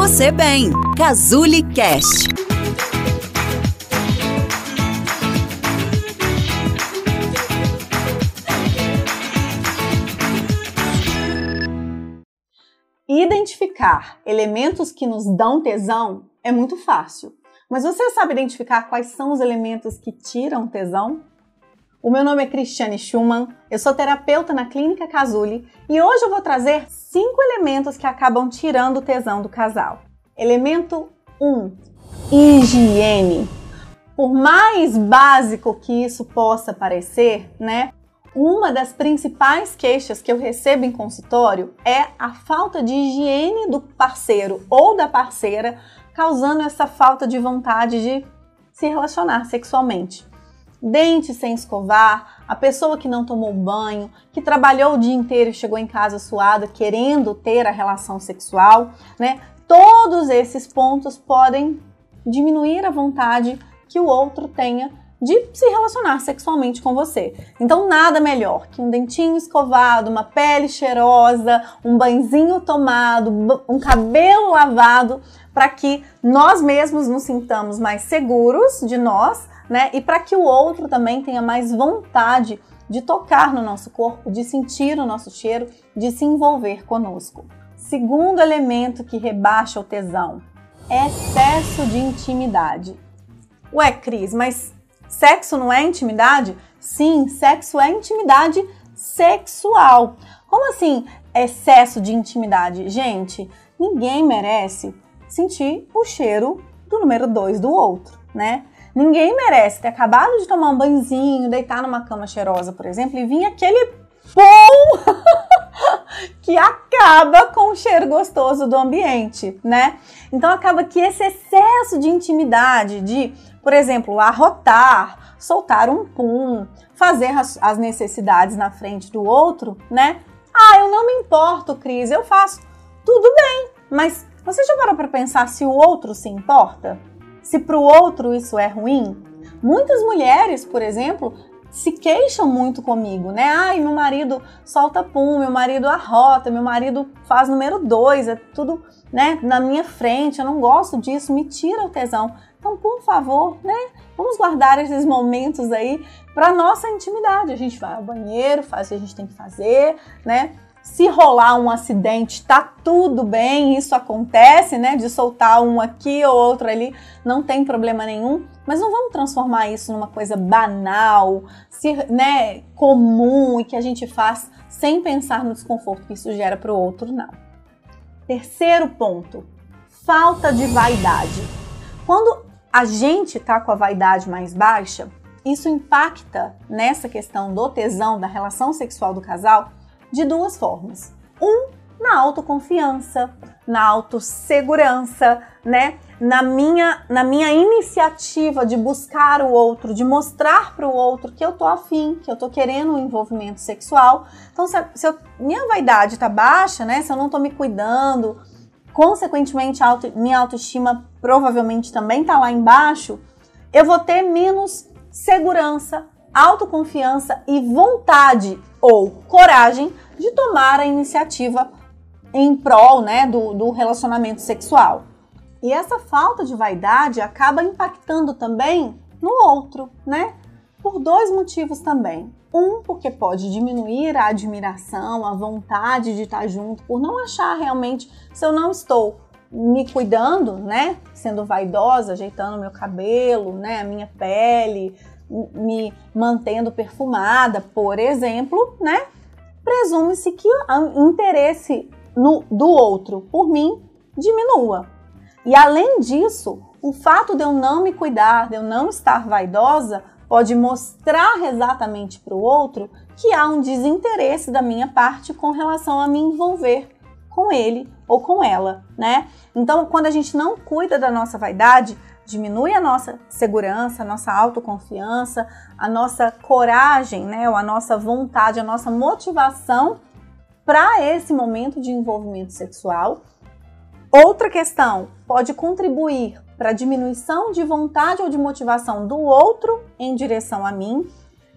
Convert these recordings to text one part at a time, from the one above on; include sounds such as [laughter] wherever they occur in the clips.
você bem. Cazuli Cast. Identificar elementos que nos dão tesão é muito fácil. Mas você sabe identificar quais são os elementos que tiram tesão? O meu nome é Cristiane Schumann, eu sou terapeuta na Clínica Casuli e hoje eu vou trazer cinco elementos que acabam tirando o tesão do casal. Elemento 1: um, higiene. Por mais básico que isso possa parecer, né? Uma das principais queixas que eu recebo em consultório é a falta de higiene do parceiro ou da parceira, causando essa falta de vontade de se relacionar sexualmente dente sem escovar, a pessoa que não tomou banho, que trabalhou o dia inteiro e chegou em casa suada querendo ter a relação sexual, né? Todos esses pontos podem diminuir a vontade que o outro tenha de se relacionar sexualmente com você. Então, nada melhor que um dentinho escovado, uma pele cheirosa, um banzinho tomado, um cabelo lavado, para que nós mesmos nos sintamos mais seguros de nós né? E para que o outro também tenha mais vontade de tocar no nosso corpo, de sentir o nosso cheiro, de se envolver conosco. Segundo elemento que rebaixa o tesão, excesso de intimidade. Ué, Cris, mas sexo não é intimidade? Sim, sexo é intimidade sexual. Como assim excesso de intimidade? Gente, ninguém merece sentir o cheiro do número 2 do outro, né? Ninguém merece ter acabado de tomar um banhozinho, deitar numa cama cheirosa, por exemplo, e vir aquele pum [laughs] que acaba com o cheiro gostoso do ambiente, né? Então acaba que esse excesso de intimidade, de, por exemplo, arrotar, soltar um pum, fazer as, necessidades na frente do outro, né? Ah, eu não me importo, Cris, eu faço. Tudo bem, mas você já parou para pensar se o outro se importa? se para o outro isso é ruim. Muitas mulheres, por exemplo, se queixam muito comigo, né? Ai, meu marido solta pum, meu marido arrota, meu marido faz número dois, é tudo, né, na minha frente, eu não gosto disso, me tira o tesão. Então, por favor, né, vamos guardar esses momentos aí para nossa intimidade. A gente vai ao banheiro, faz o que a gente tem que fazer, né? Se rolar um acidente, tá tudo bem, isso acontece, né? De soltar um aqui ou outro ali, não tem problema nenhum. Mas não vamos transformar isso numa coisa banal, se, né, comum e que a gente faz sem pensar no desconforto que isso gera para o outro, não. Terceiro ponto: falta de vaidade. Quando a gente tá com a vaidade mais baixa, isso impacta nessa questão do tesão, da relação sexual do casal de duas formas. Um, na autoconfiança, na autossegurança, né? Na minha, na minha iniciativa de buscar o outro, de mostrar para o outro que eu tô afim, que eu tô querendo um envolvimento sexual. Então, se, se eu, minha vaidade tá baixa, né? Se eu não tô me cuidando, consequentemente, auto, minha autoestima provavelmente também tá lá embaixo, eu vou ter menos segurança, autoconfiança e vontade ou coragem de tomar a iniciativa em prol né, do, do relacionamento sexual. E essa falta de vaidade acaba impactando também no outro, né? Por dois motivos também. Um, porque pode diminuir a admiração, a vontade de estar junto, por não achar realmente se eu não estou me cuidando, né? Sendo vaidosa, ajeitando meu cabelo, né? A minha pele, me mantendo perfumada, por exemplo, né? Presume-se que o interesse no, do outro por mim diminua. E além disso, o fato de eu não me cuidar, de eu não estar vaidosa, pode mostrar exatamente para o outro que há um desinteresse da minha parte com relação a me envolver com ele ou com ela, né? Então, quando a gente não cuida da nossa vaidade, diminui a nossa segurança, a nossa autoconfiança, a nossa coragem, né, ou a nossa vontade, a nossa motivação para esse momento de envolvimento sexual. Outra questão pode contribuir para a diminuição de vontade ou de motivação do outro em direção a mim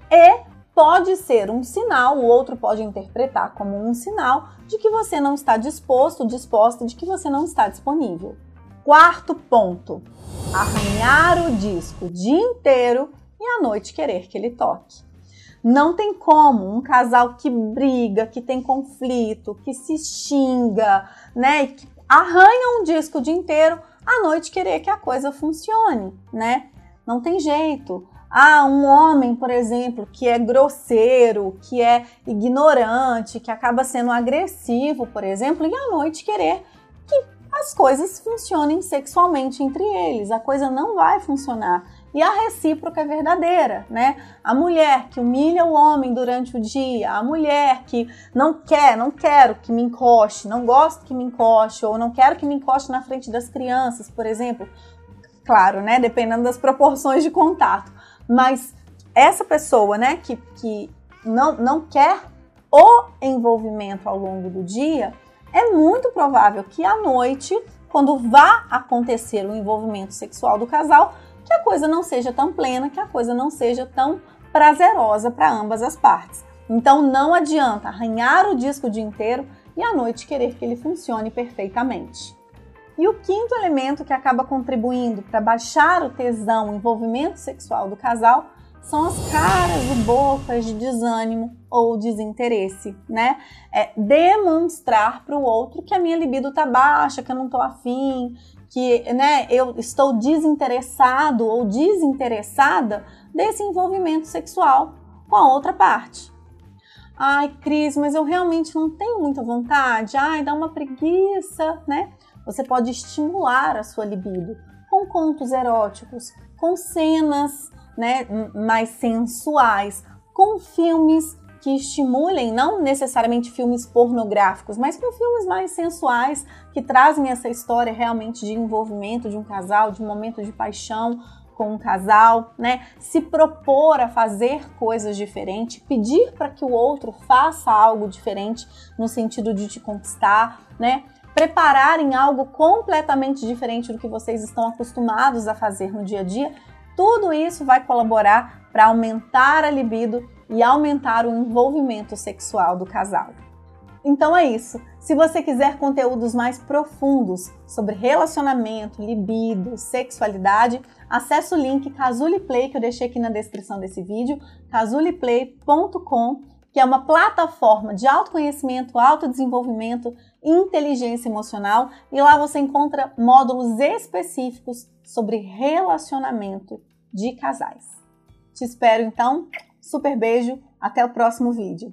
e pode ser um sinal, o outro pode interpretar como um sinal de que você não está disposto, disposta, de que você não está disponível. Quarto ponto: arranhar o disco o dia inteiro e à noite querer que ele toque. Não tem como um casal que briga, que tem conflito, que se xinga, né, que arranha um disco o dia inteiro, à noite querer que a coisa funcione, né? Não tem jeito. Ah, um homem, por exemplo, que é grosseiro, que é ignorante, que acaba sendo agressivo, por exemplo, e à noite querer que as coisas funcionem sexualmente entre eles. A coisa não vai funcionar. E a recíproca é verdadeira, né? A mulher que humilha o homem durante o dia, a mulher que não quer, não quero que me encoste, não gosto que me encoste, ou não quero que me encoste na frente das crianças, por exemplo. Claro, né? Dependendo das proporções de contato. Mas essa pessoa, né, que, que não, não quer o envolvimento ao longo do dia, é muito provável que à noite, quando vá acontecer o envolvimento sexual do casal, que a coisa não seja tão plena, que a coisa não seja tão prazerosa para ambas as partes. Então não adianta arranhar o disco o dia inteiro e à noite querer que ele funcione perfeitamente. E o quinto elemento que acaba contribuindo para baixar o tesão, o envolvimento sexual do casal, são as caras e bocas de desânimo ou desinteresse, né? É demonstrar para o outro que a minha libido tá baixa, que eu não tô afim, que, né, eu estou desinteressado ou desinteressada desse envolvimento sexual com a outra parte. Ai, Cris, mas eu realmente não tenho muita vontade. Ai, dá uma preguiça, né? Você pode estimular a sua libido com contos eróticos, com cenas né, mais sensuais, com filmes que estimulem, não necessariamente filmes pornográficos, mas com filmes mais sensuais que trazem essa história realmente de envolvimento de um casal, de um momento de paixão com um casal, né? Se propor a fazer coisas diferentes, pedir para que o outro faça algo diferente no sentido de te conquistar, né? prepararem algo completamente diferente do que vocês estão acostumados a fazer no dia a dia, tudo isso vai colaborar para aumentar a libido e aumentar o envolvimento sexual do casal. Então é isso. Se você quiser conteúdos mais profundos sobre relacionamento, libido, sexualidade, acesse o link Casuli Play que eu deixei aqui na descrição desse vídeo, casuliplay.com que é uma plataforma de autoconhecimento, autodesenvolvimento, inteligência emocional, e lá você encontra módulos específicos sobre relacionamento de casais. Te espero então, super beijo, até o próximo vídeo.